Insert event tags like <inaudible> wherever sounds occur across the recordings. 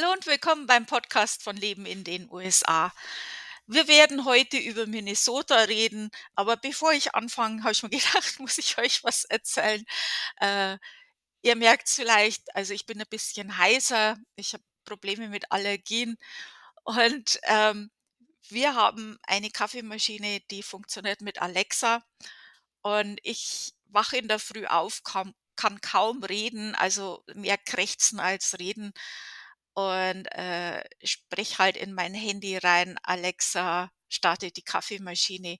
Hallo und willkommen beim Podcast von Leben in den USA. Wir werden heute über Minnesota reden, aber bevor ich anfange, habe ich mir <laughs> gedacht, muss ich euch was erzählen. Äh, ihr merkt es vielleicht, also ich bin ein bisschen heißer, ich habe Probleme mit Allergien und ähm, wir haben eine Kaffeemaschine, die funktioniert mit Alexa und ich wache in der Früh auf, kann, kann kaum reden, also mehr krächzen als reden und äh, sprich halt in mein Handy rein, Alexa, starte die Kaffeemaschine.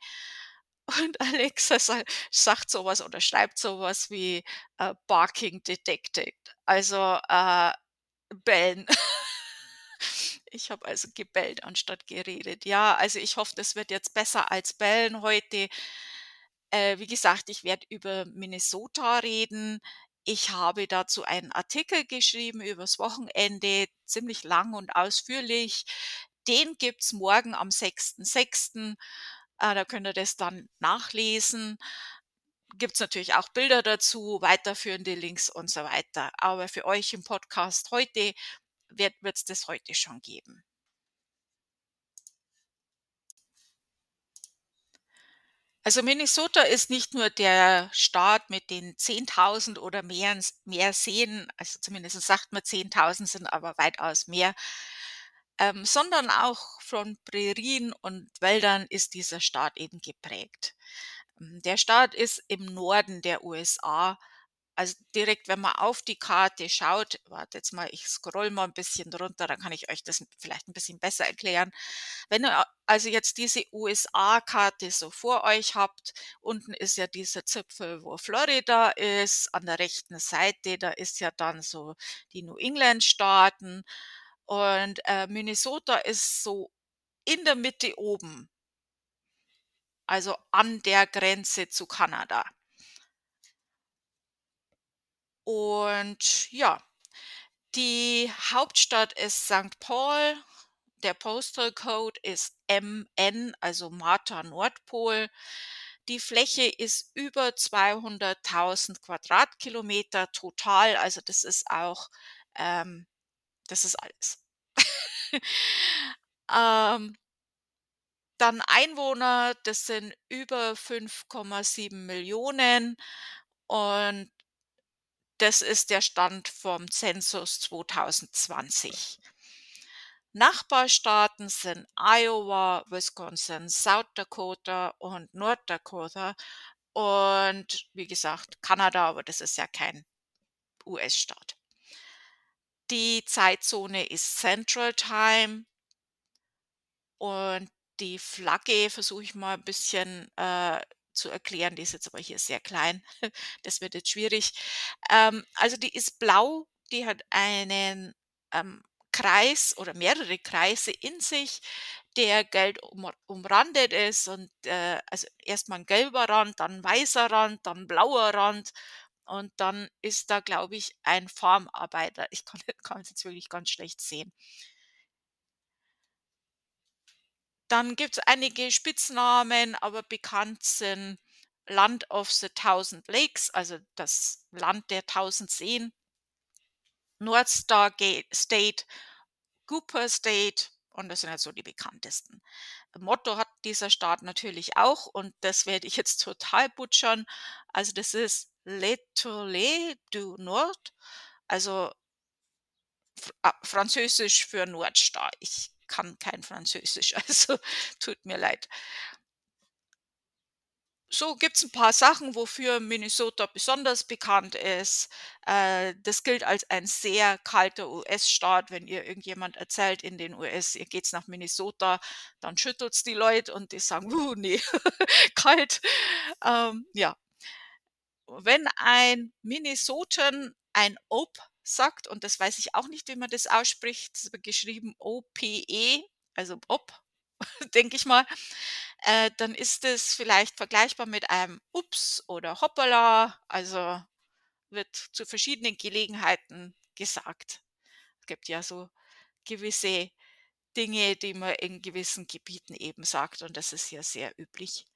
<laughs> Und Alexa sa sagt sowas oder schreibt sowas wie äh, Barking Detected, also äh, bellen. <laughs> Ich habe also gebellt anstatt geredet. Ja, also ich hoffe, das wird jetzt besser als bellen heute. Äh, wie gesagt, ich werde über Minnesota reden. Ich habe dazu einen Artikel geschrieben übers Wochenende, ziemlich lang und ausführlich. Den gibt's morgen am 6.6. Äh, da könnt ihr das dann nachlesen. Gibt's natürlich auch Bilder dazu, weiterführende Links und so weiter. Aber für euch im Podcast heute wird es das heute schon geben. Also Minnesota ist nicht nur der Staat mit den 10.000 oder mehr, mehr Seen, also zumindest sagt man 10.000 sind aber weitaus mehr, ähm, sondern auch von Prärien und Wäldern ist dieser Staat eben geprägt. Ähm, der Staat ist im Norden der USA also direkt, wenn man auf die Karte schaut, warte jetzt mal, ich scroll mal ein bisschen drunter, dann kann ich euch das vielleicht ein bisschen besser erklären. Wenn ihr also jetzt diese USA-Karte so vor euch habt, unten ist ja dieser Zipfel, wo Florida ist, an der rechten Seite, da ist ja dann so die New England-Staaten und äh, Minnesota ist so in der Mitte oben, also an der Grenze zu Kanada. Und ja, die Hauptstadt ist St. Paul. Der Postal Code ist MN, also Martha Nordpol. Die Fläche ist über 200.000 Quadratkilometer total. Also das ist auch, ähm, das ist alles. <laughs> ähm, dann Einwohner, das sind über 5,7 Millionen. Und das ist der Stand vom Zensus 2020. Nachbarstaaten sind Iowa, Wisconsin, South Dakota und North Dakota und wie gesagt Kanada, aber das ist ja kein US-Staat. Die Zeitzone ist Central Time und die Flagge versuche ich mal ein bisschen äh, zu erklären. Die ist jetzt aber hier sehr klein. <laughs> Das wird jetzt schwierig. Ähm, also die ist blau, die hat einen ähm, Kreis oder mehrere Kreise in sich, der gelb um, umrandet ist und äh, also erstmal ein gelber Rand, dann weißer Rand, dann blauer Rand und dann ist da, glaube ich, ein Farmarbeiter. Ich <laughs> kann, kann es jetzt wirklich ganz schlecht sehen. Dann gibt es einige Spitznamen, aber bekannt sind Land of the Thousand Lakes, also das Land der tausend Seen, North Star State, Cooper State und das sind halt so die bekanntesten. Motto hat dieser Staat natürlich auch und das werde ich jetzt total butchern. Also das ist L'Etoile du Nord, also ah, Französisch für Nordstar. Ich kann kein Französisch, <laughs> also tut mir leid. So gibt es ein paar Sachen, wofür Minnesota besonders bekannt ist. Äh, das gilt als ein sehr kalter US-Staat. Wenn ihr irgendjemand erzählt in den US, ihr geht's nach Minnesota, dann schüttelt's die Leute und die sagen: „Uh, ne, <laughs> kalt.“ Ähm, ja. Wenn ein Minnesotan ein Op sagt, und das weiß ich auch nicht, wie man das ausspricht, das wird geschrieben O-P-E, also Op, <laughs> denke ich mal, äh, dann ist es vielleicht vergleichbar mit einem Ups oder Hoppala, also wird zu verschiedenen Gelegenheiten gesagt. Es gibt ja so gewisse Dinge, die man in gewissen Gebieten eben sagt und das ist hier sehr üblich.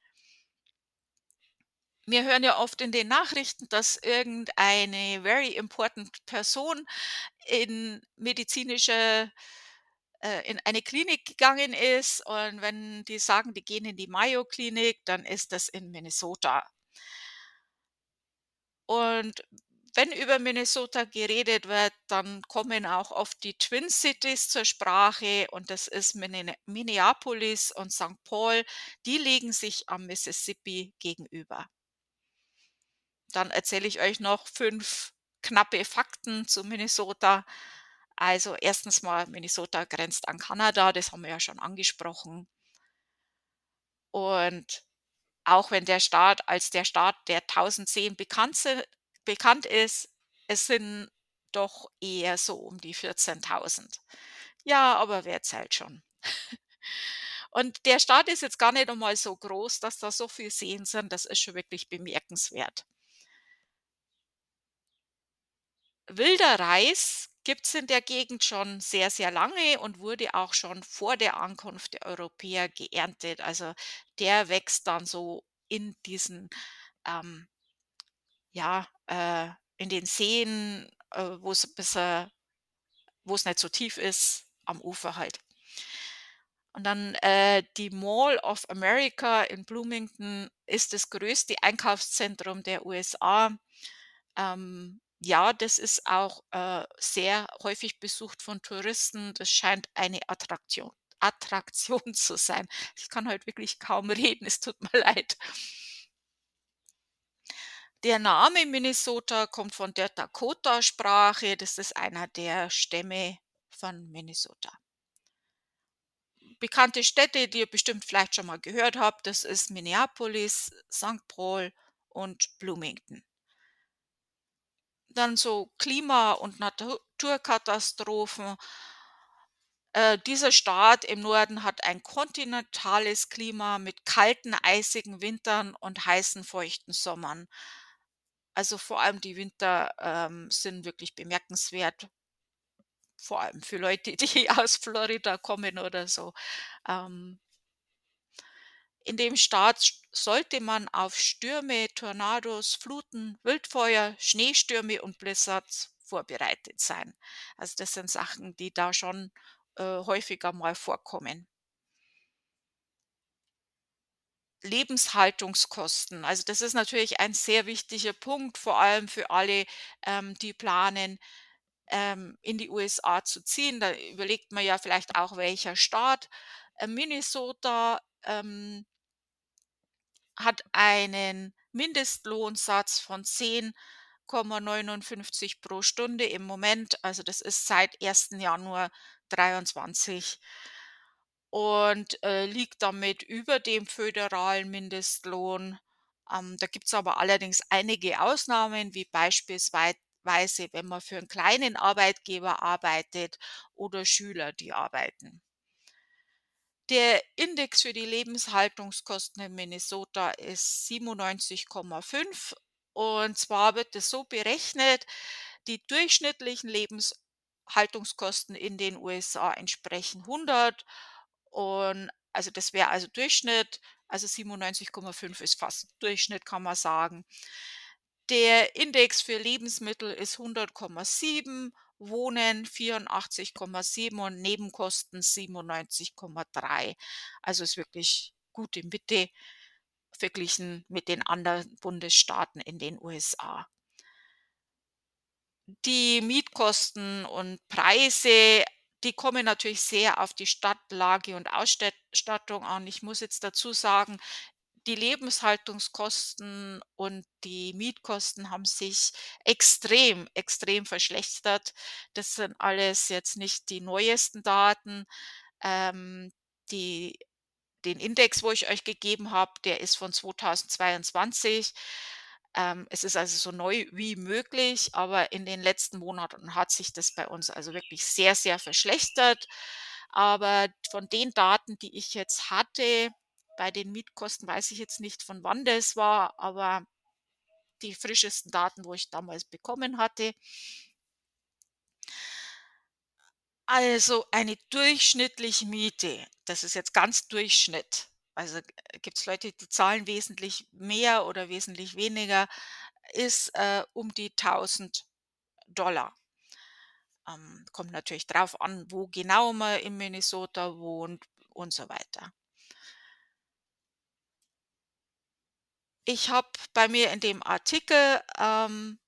Wir hören ja oft in den Nachrichten, dass irgendeine very important Person in medizinische äh, in eine Klinik gegangen ist und wenn die sagen, die gehen in die Mayo-Klinik, dann ist das in Minnesota. Und wenn über Minnesota geredet wird, dann kommen auch oft die Twin Cities zur Sprache und das ist Minne Minneapolis und St. Paul. Die liegen sich am Mississippi gegenüber. Dann erzähle ich euch noch 5 knappe Fakten zu Minnesota. Also erstens mal, Minnesota grenzt an Kanada, das haben wir ja schon angesprochen. Und auch wenn der Staat als der Staat der 1000 Seen bekannt ist, es sind doch eher so um die 14.000. Ja, aber wer zählt schon? <laughs> Und der Staat ist jetzt gar nicht einmal so groß, dass da so viel Seen sind, das ist schon wirklich bemerkenswert. Wilder Reis gibt's in der Gegend schon sehr, sehr lange und wurde auch schon vor der Ankunft der Europäer geerntet. Also, der wächst dann so in diesen, ähm ja, äh, in den Seen, äh, wo's bis er wo's nicht so tief ist, am Ufer halt. Und dann, äh, die Mall of America in Bloomington ist das größte Einkaufszentrum der USA. Ähm, ja, das ist auch, äh, sehr häufig besucht von Touristen. Das scheint eine Attraktion Attraktion <laughs> zu sein. Ich kann heute wirklich kaum reden, es tut mir <laughs> leid. Der Name Minnesota kommt von der Dakota-Sprache. Das ist einer der Stämme von Minnesota. Bekannte Städte, die ihr bestimmt vielleicht schon mal gehört habt, das ist Minneapolis, St. Paul und Bloomington. Dann so Klima und Naturkatastrophen. Äh, dieser Staat im Norden hat ein kontinentales Klima mit kalten, eisigen Wintern und heißen, feuchten Sommern. Also, vor allem die Winter, ähm, sind wirklich bemerkenswert. Vor allem für Leute, <laughs> die aus Florida kommen oder so. Ähm in dem Staat sollte man auf Stürme, Tornados, Fluten, Wildfeuer, Schneestürme und Blizzards vorbereitet sein. Also, das sind Sachen, die da schon, äh, häufiger mal vorkommen. Lebenshaltungskosten. Also, das ist natürlich ein sehr wichtiger Punkt, vor allem für alle, ähm, die planen, ähm, in die USA zu ziehen. Da überlegt man ja vielleicht auch, welcher Staat. Äh, Minnesota, ähm hat einen Mindestlohnsatz von 10,59 pro Stunde im Moment. Also, das ist seit 1. Januar 23 und, äh, liegt damit über dem föderalen Mindestlohn. Ähm, da gibt's aber allerdings einige Ausnahmen, wie beispielsweise, wenn man für einen kleinen Arbeitgeber arbeitet oder Schüler, die arbeiten. Der Index für die Lebenshaltungskosten in Minnesota ist 97,5 und zwar wird es so berechnet, die durchschnittlichen Lebenshaltungskosten in den USA entsprechen 100 und also das wäre also Durchschnitt, also 97,5 ist fast Durchschnitt, kann man sagen. Der Index für Lebensmittel ist 100,7, Wohnen 84,7 und Nebenkosten 97,3. Also ist wirklich gute Mitte verglichen mit den anderen Bundesstaaten in den USA. Die Mietkosten und Preise, die kommen natürlich sehr auf die Stadtlage und Ausstat Stattung an. Ich muss jetzt dazu sagen, die Lebenshaltungskosten und die Mietkosten haben sich extrem, extrem verschlechtert. Das sind alles jetzt nicht die neuesten Daten. Ähm, die den Index, wo ich euch gegeben habe, der ist von 2022. Ähm, es ist also so neu wie möglich, aber in den letzten Monaten hat sich das bei uns also wirklich sehr, sehr verschlechtert. Aber von den Daten, die ich jetzt hatte bei den Mietkosten weiß ich jetzt nicht, von wann das war, aber die frischesten Daten, wo ich damals bekommen hatte. Also, eine durchschnittliche Miete, das ist jetzt ganz Durchschnitt. Also, äh, gibt's Leute, die zahlen wesentlich mehr oder wesentlich weniger, ist, äh, um die 1.000 $. Ähm, kommt natürlich drauf an, wo genau man in Minnesota wohnt und so weiter. Ich habe bei mir in dem Artikel, ähm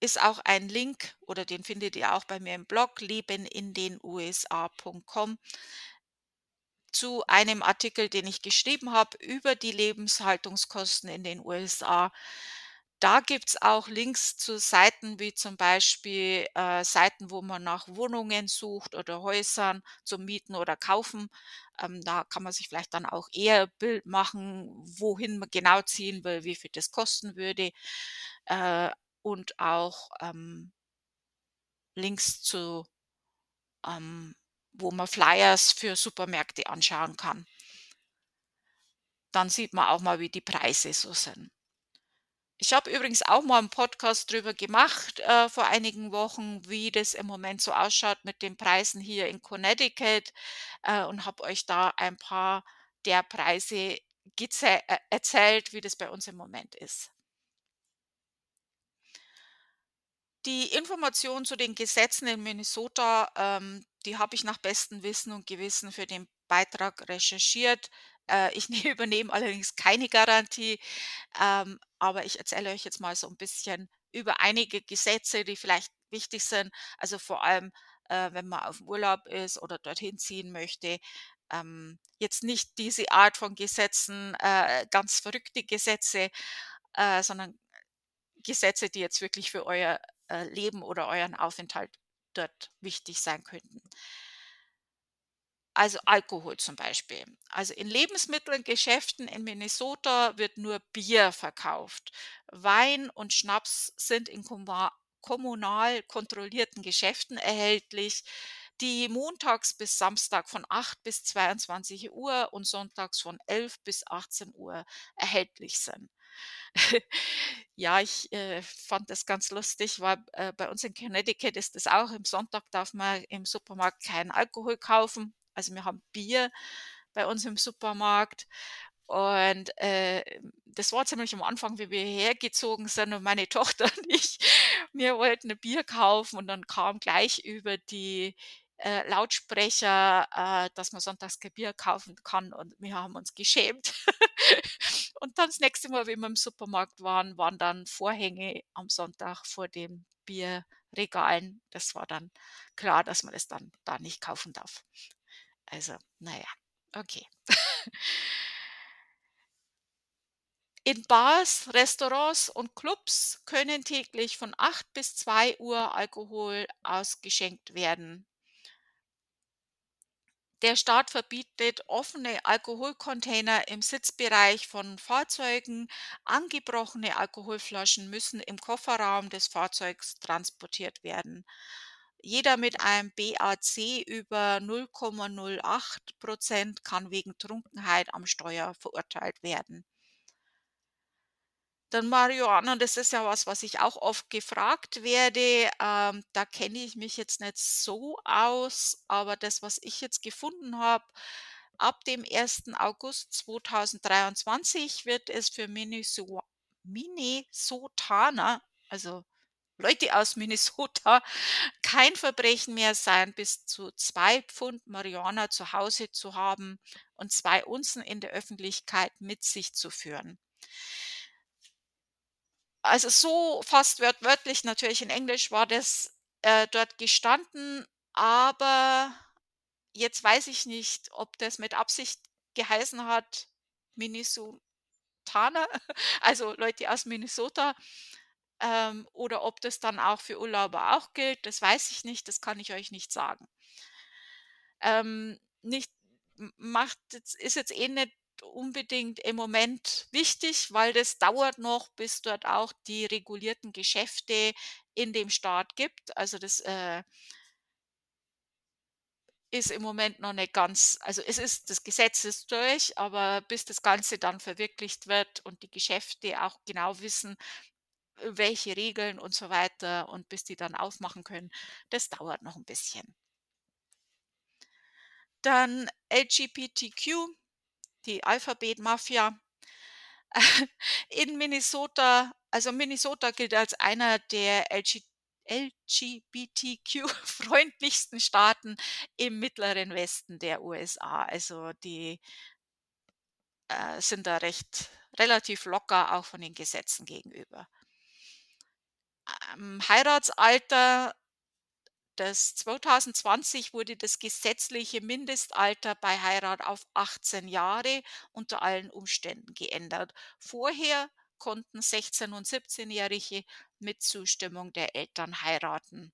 ist auch ein Link oder den findet ihr auch bei mir im Blog lebenindenusa.com zu einem Artikel, den ich geschrieben habe über die Lebenshaltungskosten in den USA. Da gibt's auch Links zu Seiten wie zum Beispiel, äh, Seiten, wo man nach Wohnungen sucht oder Häusern zum Mieten oder Kaufen. Ähm, da kann man sich vielleicht dann auch eher Bild machen, wohin man genau ziehen will, wie viel das kosten würde, äh, und auch, ähm Links zu ähm, wo man Flyers für Supermärkte anschauen kann. Dann sieht man auch mal, wie die Preise so sind. Ich habe übrigens auch mal 'n Podcast drüber gemacht, äh, vor einigen Wochen, wie das im Moment so ausschaut mit den Preisen hier in Connecticut, äh, und habe euch da ein paar der Preise äh, erzählt, wie das bei uns im Moment ist. Die Information zu den Gesetzen in Minnesota, ähm, die habe ich nach bestem Wissen und Gewissen für den Beitrag recherchiert. Äh, ich <laughs> ne übernehme allerdings keine Garantie, ähm, aber ich erzähle euch jetzt mal so 'n bisschen über einige Gesetze, die vielleicht wichtig sind. Also, vor allem, äh, wenn man auf Urlaub ist oder dorthin ziehen möchte. Ähm, jetzt nicht diese Art von Gesetzen, äh, ganz verrückte Gesetze, äh, sondern Gesetze, die jetzt wirklich für euer, äh, Leben oder euren Aufenthalt dort wichtig sein könnten. Also, Alkohol zum Beispiel. Also, in Lebensmittelgeschäften in Minnesota wird nur Bier verkauft. Wein und Schnaps sind in kommunal kontrollierten Geschäften erhältlich, die montags bis Samstag von 8 bis 22:00 und sonntags von 11 bis 18:00 erhältlich sind. <laughs> Ja, ich, äh, fand das ganz lustig, weil, äh, bei uns in Connecticut ist das auch im Sonntag darf man im Supermarkt keinen Alkohol kaufen. Also, wir haben Bier bei uns im Supermarkt und, äh, das war ziemlich am Anfang, wie wir hierher gezogen sind und meine <laughs> Tochter und ich, wir wollten 'n Bier kaufen und dann kam gleich über die, äh, Lautsprecher, äh, dass man sonntags kein Bier kaufen kann und wir haben uns geschämt. <laughs> Und dann das nächste Mal, wenn wir im Supermarkt waren, waren dann Vorhänge am Sonntag vor den Bierregalen. Das war dann klar, dass man das dann da nicht kaufen darf. Also, na ja, okay. In Bars, Restaurants und Clubs können täglich von 8 bis 2:00 Alkohol ausgeschenkt werden. Der Staat verbietet offene Alkoholcontainer im Sitzbereich von Fahrzeugen. Angebrochene Alkoholflaschen müssen im Kofferraum des Fahrzeugs transportiert werden. Jeder mit einem BAC über 0,08 % kann wegen Trunkenheit am Steuer verurteilt werden. Dann Marihuana, das ist ja was, was ich auch oft gefragt werde. Ähm, da kenne ich mich jetzt nicht so aus, aber das, was ich jetzt gefunden habe, ab dem 1. August 2023 wird es für Minneso Minnesotaner, also Leute aus Minnesota, <laughs> kein Verbrechen mehr sein, bis zu 2 Pfund Marihuana zu Hause zu haben und 2 Unzen in der Öffentlichkeit mit sich zu führen. Also, so fast wörtwörtlich natürlich in Englisch war das, äh, dort gestanden, aber jetzt weiß ich nicht, ob das mit Absicht geheißen hat, Minnesotaner, <laughs> also Leute aus Minnesota, ähm, oder ob das dann auch für Urlauber auch gilt, das weiß ich nicht, das kann ich euch nicht sagen. Ähm, nicht macht ist jetzt eh nicht unbedingt im Moment wichtig, weil das dauert noch, bis dort auch die regulierten Geschäfte in dem Staat gibt. Also, das, äh ist im Moment noch nicht ganz also, es ist das Gesetz ist durch, aber bis das Ganze dann verwirklicht wird und die Geschäfte auch genau wissen, welche Regeln und so weiter und bis die dann aufmachen können, das dauert noch 'n bisschen. Dann LGBTQ, die Alphabet-Mafia. <laughs> In Minnesota also, Minnesota gilt als einer der LG LGBTQ-freundlichsten Staaten im mittleren Westen der USA. Also die äh, sind da recht relativ locker auch von den Gesetzen gegenüber. Heiratsalter das 2020 wurde das gesetzliche Mindestalter bei Heirat auf 18 Jahre unter allen Umständen geändert. Vorher konnten 16 und 17-Jährige mit Zustimmung der Eltern heiraten.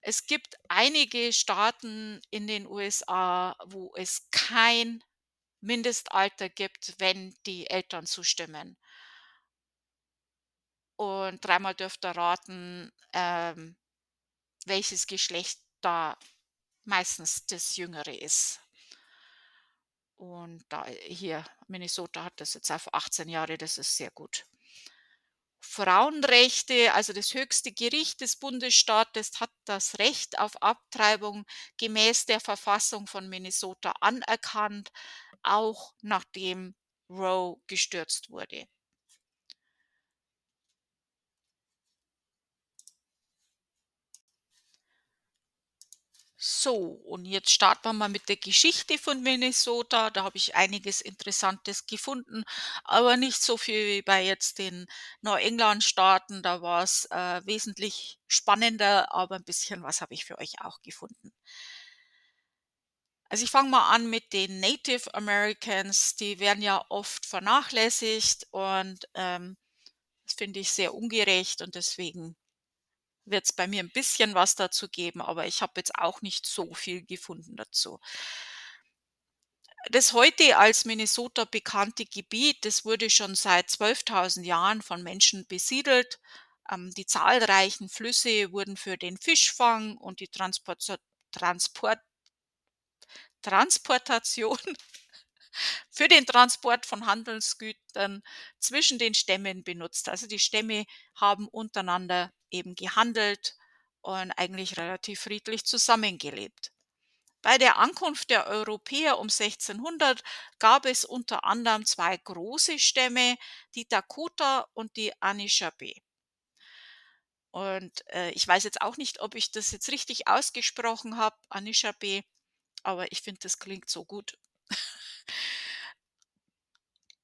Es gibt einige Staaten in den USA, wo es kein Mindestalter gibt, wenn die Eltern zustimmen. Und dreimal dürft ihr raten, ähm, welches Geschlecht da meistens das Jüngere ist. Und da hier Minnesota hat das jetzt auf 18 Jahre, das ist sehr gut. Frauenrechte, also das höchste Gericht des Bundesstaates hat das Recht auf Abtreibung gemäß der Verfassung von Minnesota anerkannt, auch nachdem Roe gestürzt wurde. So, und jetzt starten wir mal mit der Geschichte von Minnesota. Da habe ich einiges Interessantes gefunden, aber nicht so viel wie bei jetzt den Neuengland-Staaten. Da war es äh, wesentlich spannender, aber ein bisschen was habe ich für euch auch gefunden. Also ich fange mal an mit den Native Americans. Die werden ja oft vernachlässigt und ähm, das finde ich sehr ungerecht und deswegen wird es bei mir ein bisschen was dazu geben, aber ich habe jetzt auch nicht so viel gefunden dazu. Das heute als Minnesota bekannte Gebiet, das wurde schon seit 12.000 Jahren von Menschen besiedelt. Ähm, die zahlreichen Flüsse wurden für den Fischfang und die Transport Transport Transportation <laughs> für den Transport von Handelsgütern zwischen den Stämmen benutzt. Also die Stämme haben untereinander eben gehandelt und eigentlich relativ friedlich zusammengelebt. Bei der Ankunft der Europäer um 1600 gab es unter anderem zwei große Stämme, die Dakota und die Anishinaabe. Und äh, ich weiß jetzt auch nicht, ob ich das jetzt richtig ausgesprochen habe, Anishinaabe, aber ich finde, das klingt so gut. <laughs>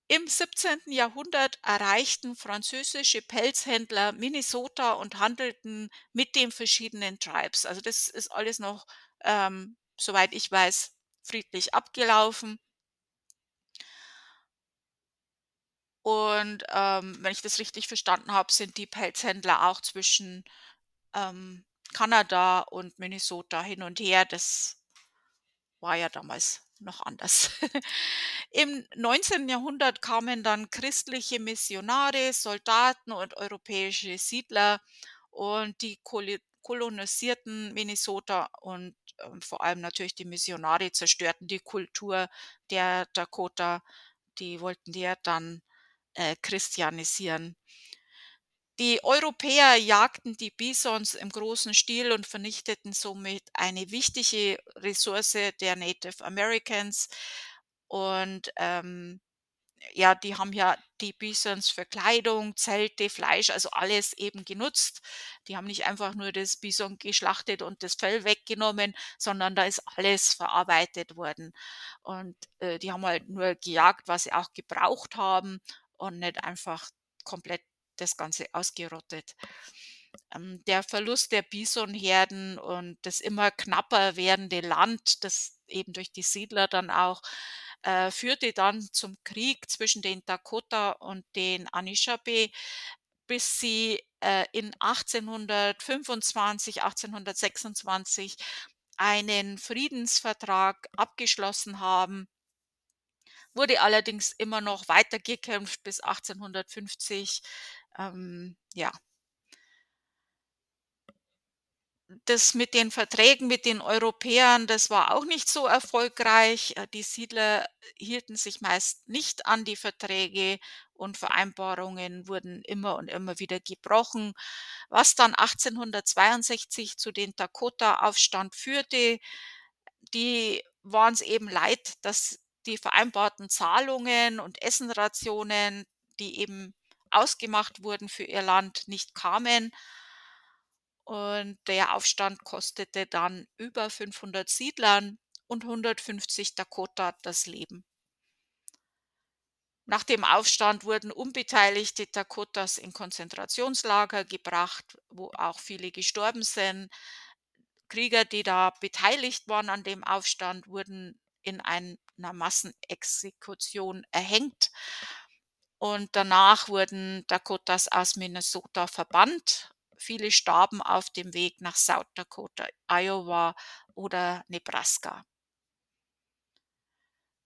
Im 17. Jahrhundert erreichten französische Pelzhändler Minnesota und handelten mit den verschiedenen Tribes. Also das ist alles noch, ähm, soweit ich weiß, friedlich abgelaufen. Und ähm, wenn ich das richtig verstanden habe, sind die Pelzhändler auch zwischen ähm, Kanada und Minnesota hin und her. Das war ja damals noch anders. <laughs> Im 19. Jahrhundert kamen dann christliche Missionare, Soldaten und europäische Siedler und die kolonisierten Minnesota und äh, vor allem natürlich die Missionare zerstörten die Kultur der Dakota. Die wollten die ja dann äh, christianisieren. Die Europäer jagten die Bisons im großen Stil und vernichteten somit eine wichtige Ressource der Native Americans. Und ähm, ja, die haben ja die Bisons für Kleidung, Zelte, Fleisch, also alles eben genutzt. Die haben nicht einfach nur das Bison geschlachtet und das Fell weggenommen, sondern da ist alles verarbeitet worden. Und äh, die haben halt nur gejagt, was sie auch gebraucht haben und nicht einfach komplett das Ganze ausgerottet. Ähm, der Verlust der Bisonherden und das immer knapper werdende Land, das eben durch die Siedler dann auch äh, führte dann zum Krieg zwischen den Dakota und den Anishinaabe, bis sie äh, in 1825, 1826 einen Friedensvertrag abgeschlossen haben, wurde allerdings immer noch weitergekämpft bis 1850 ähm, ja. Das mit den Verträgen mit den Europäern, das war auch nicht so erfolgreich. Äh, die Siedler hielten sich meist nicht an die Verträge und Vereinbarungen wurden immer und immer wieder gebrochen, was dann 1862 zu den Dakota-Aufstand führte. Die waren es eben leid, dass die vereinbarten Zahlungen und Essenrationen, die eben ausgemacht wurden für ihr Land, nicht kamen. Und der Aufstand kostete dann über 500 Siedlern und 150 Dakota das Leben. Nach dem Aufstand wurden unbeteiligte Dakotas in Konzentrationslager gebracht, wo auch viele gestorben sind. Krieger, die da beteiligt waren an dem Aufstand, wurden in einer Massenexekution erhängt. Und danach wurden Dakotas aus Minnesota verbannt. Viele starben auf dem Weg nach South Dakota, Iowa oder Nebraska.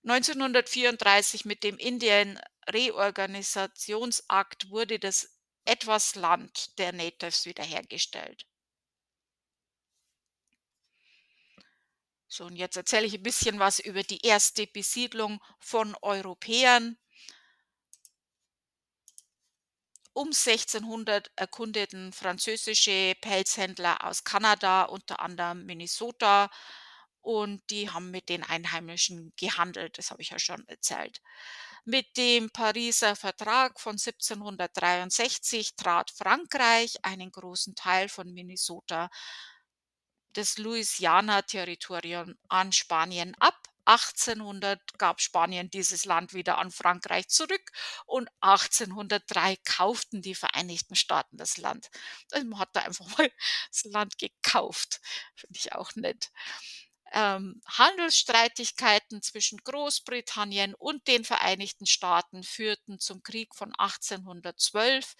1934 mit dem Indian Reorganisationsakt wurde das etwas Land der Natives wiederhergestellt. So, und jetzt erzähle ich ein bisschen was über die erste Besiedlung von Europäern. Um 1600 erkundeten französische Pelzhändler aus Kanada, unter anderem Minnesota, und die haben mit den Einheimischen gehandelt, das habe ich ja schon erzählt. Mit dem Pariser Vertrag von 1763 trat Frankreich einen großen Teil von Minnesota, das Louisiana-Territorium, an Spanien ab. 1800 gab Spanien dieses Land wieder an Frankreich zurück und 1803 kauften die Vereinigten Staaten das Land. Also man hat da einfach mal <laughs> das Land gekauft. Finde ich auch nett ähm, Handelsstreitigkeiten zwischen Großbritannien und den Vereinigten Staaten führten zum Krieg von 1812.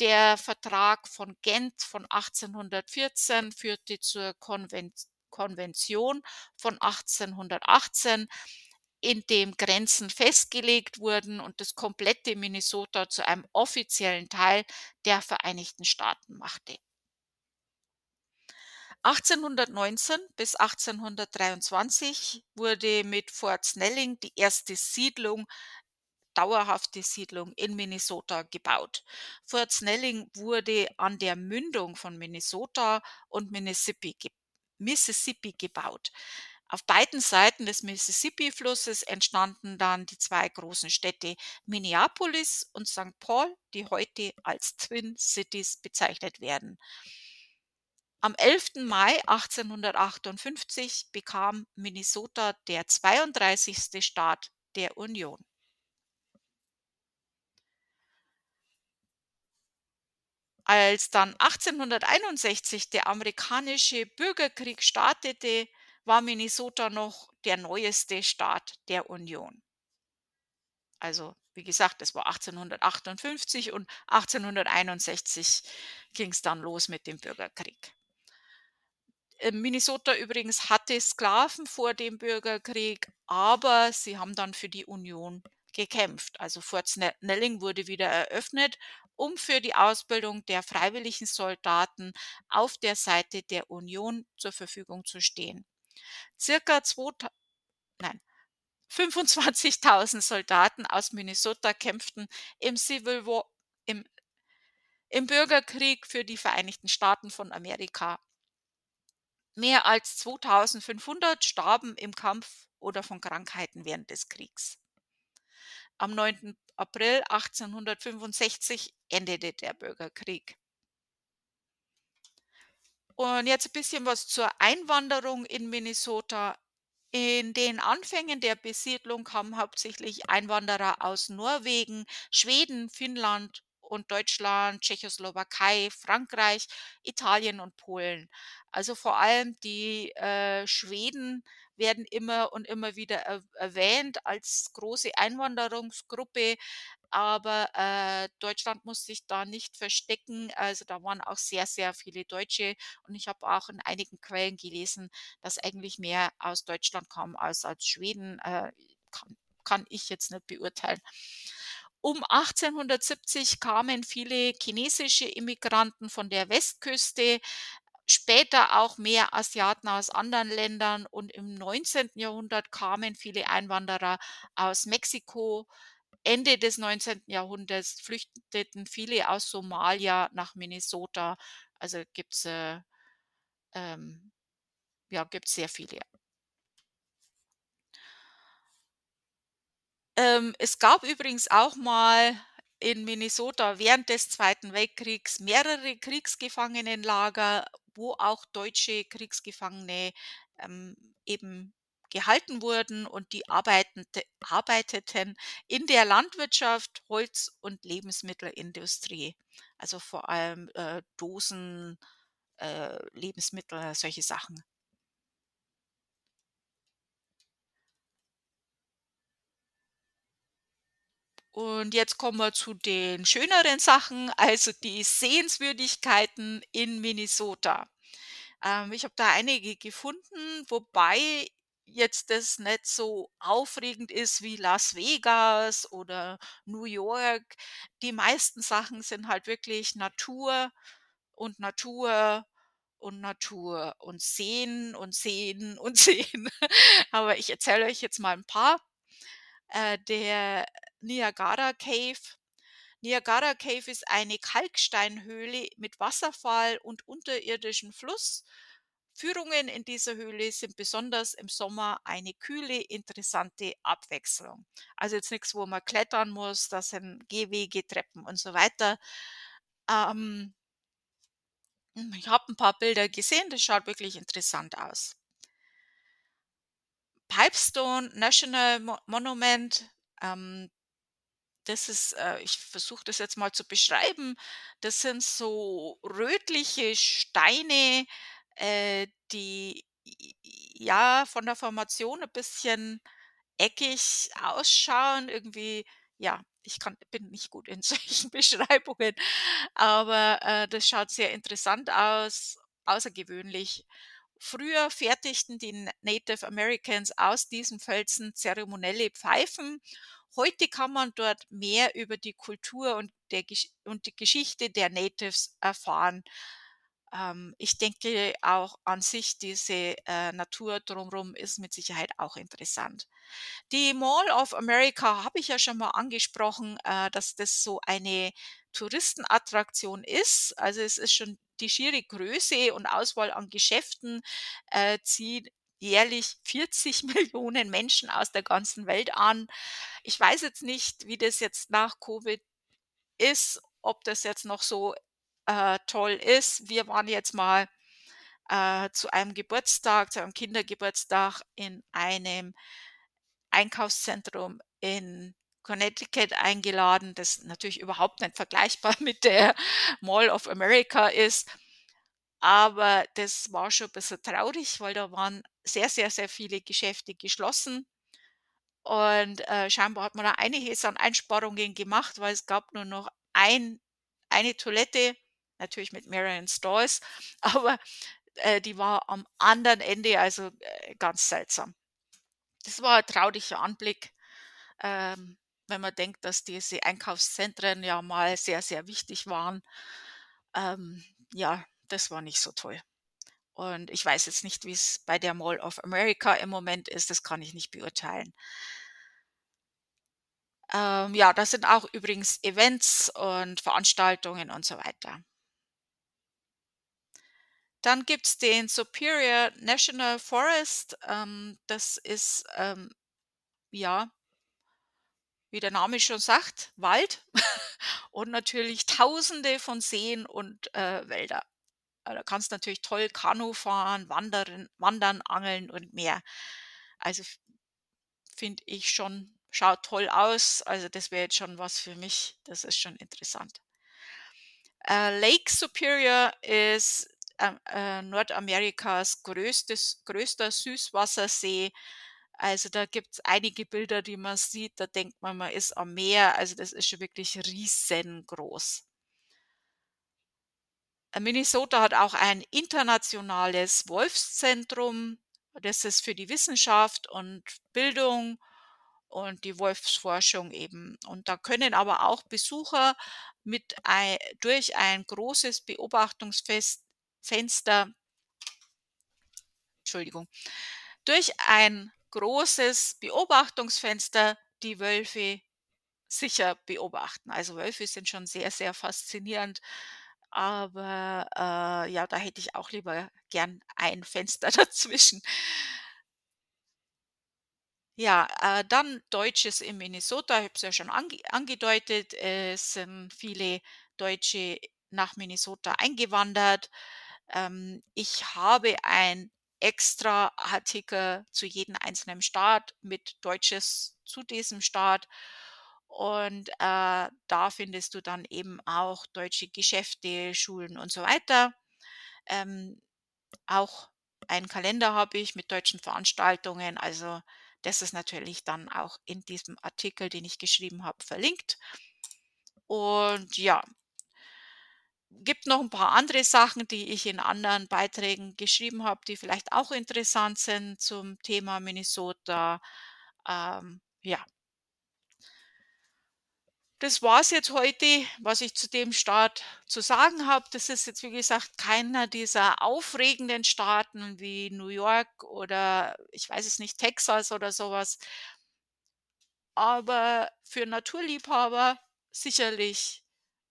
Der Vertrag von Gent von 1814 führte zur Konven Konvention von 1818 in dem Grenzen festgelegt wurden und das komplette Minnesota zu einem offiziellen Teil der Vereinigten Staaten machte. 1819 bis 1823 wurde mit Fort Snelling die erste Siedlung dauerhafte Siedlung in Minnesota gebaut. Fort Snelling wurde an der Mündung von Minnesota und Mississippi, Mississippi gebaut. Auf beiden Seiten des Mississippi-Flusses entstanden dann die zwei großen Städte Minneapolis und St. Paul, die heute als Twin Cities bezeichnet werden. Am 11. Mai 1858 bekam Minnesota der 32. Staat der Union. Als dann 1861 der amerikanische Bürgerkrieg startete, war Minnesota noch der neueste Staat der Union. Also wie gesagt, es war 1858 und 1861 ging es dann los mit dem Bürgerkrieg. Äh, Minnesota übrigens hatte Sklaven vor dem Bürgerkrieg, aber sie haben dann für die Union gekämpft. Also Fort Snelling wurde wieder eröffnet, um für die Ausbildung der freiwilligen Soldaten auf der Seite der Union zur Verfügung zu stehen. Circa 2000, nein, 25.000 Soldaten aus Minnesota kämpften im Civil War, im, im Bürgerkrieg für die Vereinigten Staaten von Amerika Mehr als 2500 starben im Kampf oder von Krankheiten während des Kriegs. Am 9. April 1865 endete der Bürgerkrieg. Und jetzt ein bisschen was zur Einwanderung in Minnesota. In den Anfängen der Besiedlung kamen hauptsächlich Einwanderer aus Norwegen, Schweden, Finnland und Deutschland, Tschechoslowakei, Frankreich, Italien und Polen. Also vor allem die äh, Schweden werden immer und immer wieder er erwähnt als große Einwanderungsgruppe, aber äh, Deutschland muss sich da nicht verstecken. Also da waren auch sehr, sehr viele Deutsche und ich habe auch in einigen Quellen gelesen, dass eigentlich mehr aus Deutschland kam als aus Schweden. Äh, kann, kann ich jetzt nicht beurteilen. Um 1870 kamen viele chinesische Immigranten von der Westküste, später auch mehr Asiaten aus anderen Ländern und im 19. Jahrhundert kamen viele Einwanderer aus Mexiko. Ende des 19. Jahrhunderts flüchteten viele aus Somalia nach Minnesota. Also gibt es äh, ähm, ja, sehr viele. Ähm, es gab übrigens auch mal in Minnesota während des Zweiten Weltkriegs mehrere Kriegsgefangenenlager, wo auch deutsche Kriegsgefangene, ähm, eben gehalten wurden und die arbeiteten in der Landwirtschaft, Holz und Lebensmittelindustrie. Also, vor allem, äh, Dosen, äh, Lebensmittel, solche Sachen. Und jetzt kommen wir zu den schöneren Sachen, also die Sehenswürdigkeiten in Minnesota. Ähm, ich habe da einige gefunden, wobei jetzt das nicht so aufregend ist wie Las Vegas oder New York. Die meisten Sachen sind halt wirklich Natur und Natur und Natur und Seen und Seen und <laughs> Seen. Aber ich erzähle euch jetzt mal ein paar. Äh, der Niagara Cave. Niagara Cave ist eine Kalksteinhöhle mit Wasserfall und unterirdischem Fluss. Führungen in dieser Höhle sind besonders im Sommer eine kühle, interessante Abwechslung. Also jetzt nichts, wo man klettern muss, das sind Gehwege, Treppen und so weiter. Ähm, hm, ich habe ein paar Bilder gesehen, das schaut wirklich interessant aus. Pipestone National Mo Monument, ähm, das ist, äh ich versuche das jetzt mal zu beschreiben. Das sind so rötliche Steine, äh, die ja, von der Formation ein bisschen eckig ausschauen, irgendwie ja, ich kann bin nicht gut in <laughs> solchen Beschreibungen, aber, äh, das schaut sehr interessant aus, außergewöhnlich. Früher fertigten die Native Americans aus diesen Felsen zeremonielle Pfeifen. Heute kann man dort mehr über die Kultur und der und die Geschichte der Natives erfahren. Ähm, ich denke auch an sich diese, äh, Natur drumrum ist mit Sicherheit auch interessant. Die Mall of America habe ich ja schon mal angesprochen, äh, dass das so eine Touristenattraktion ist. Also, es ist schon die schiere Größe und Auswahl an Geschäften, äh, zieht jährlich 40 <laughs> Millionen Menschen aus der ganzen Welt an. Ich weiß jetzt nicht, wie das jetzt nach Covid ist, ob das jetzt noch so, äh, toll ist. Wir waren jetzt mal, äh, zu einem Geburtstag, zu einem Kindergeburtstag in einem Einkaufszentrum in Connecticut eingeladen, das natürlich überhaupt nicht vergleichbar <laughs> mit der Mall of America ist. Aber das war schon 'n bisschen traurig, weil da waren sehr, sehr, sehr viele Geschäfte geschlossen. Und, äh, scheinbar hat man da einiges an Einsparungen gemacht, weil es gab nur noch ein eine Toilette, natürlich mit mehreren Stalls, <laughs> aber, äh, die war am anderen Ende, also, äh, ganz seltsam. Das war ein trauriger Anblick, ähm, wenn man denkt, dass diese Einkaufszentren ja mal sehr, sehr wichtig waren. Ähm, ja, das war nicht so toll. Und ich weiß jetzt nicht, wie es bei der Mall of America im Moment ist, das kann ich nicht beurteilen. Ähm, ja, da sind auch übrigens Events und Veranstaltungen und so weiter. Dann gibt's den Superior National Forest. Ähm, das ist, ähm, ja wie der Name schon sagt, Wald <laughs> und natürlich Tausende von Seen und, äh, Wälder. Äh, da kannst natürlich toll Kanu fahren, wandern wandern, angeln und mehr. Also, finde ich schon schaut toll aus. Also, das wäre jetzt schon was für mich. Das ist schon interessant. Äh, Lake Superior ist, ähm, äh, Nordamerikas größtes größter Süßwassersee. Also, da gibt's einige Bilder, die man sieht, da denkt man, man ist am Meer. Also, das ist schon wirklich riesengroß. Minnesota hat auch ein internationales Wolfszentrum. Das ist für die Wissenschaft und Bildung und die Wolfsforschung eben. Und da können aber auch Besucher mit ei durch ein großes Beobachtungsfest Fenster Entschuldigung, durch ein großes Beobachtungsfenster die Wölfe sicher beobachten. Also, Wölfe sind schon sehr, sehr faszinierend, aber, äh, ja, da hätte ich auch lieber gern ein Fenster <laughs> dazwischen. Ja, äh, dann Deutsches in Minnesota, ich habe es ja schon ange angedeutet, es sind viele Deutsche nach Minnesota eingewandert. Ähm, ich habe ein extra Artikel zu jedem einzelnen Staat mit Deutsches zu diesem Staat und, äh, da findest du dann eben auch deutsche Geschäfte, Schulen und so weiter. Ähm, auch einen Kalender habe ich mit deutschen Veranstaltungen, also das ist natürlich dann auch in diesem Artikel, den ich geschrieben habe, verlinkt. Und ja, gibt noch ein paar andere Sachen, die ich in anderen Beiträgen geschrieben habe, die vielleicht auch interessant sind zum Thema Minnesota. Ähm, ja, das war's jetzt heute, was ich zu dem Staat zu sagen habe. Das ist jetzt, wie gesagt, keiner dieser aufregenden Staaten wie New York oder ich weiß es nicht, Texas oder sowas. aber für Naturliebhaber sicherlich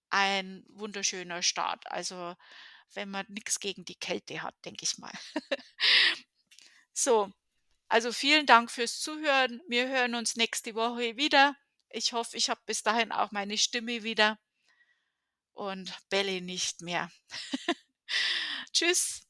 ein wunderschöner Staat. Also, wenn man nichts gegen die Kälte hat, denke ich mal. <laughs> So, also vielen Dank fürs Zuhören. Wir hören uns nächste Woche wieder. Ich hoffe, ich habe bis dahin auch meine Stimme wieder und belle nicht mehr. <laughs> Tschüss.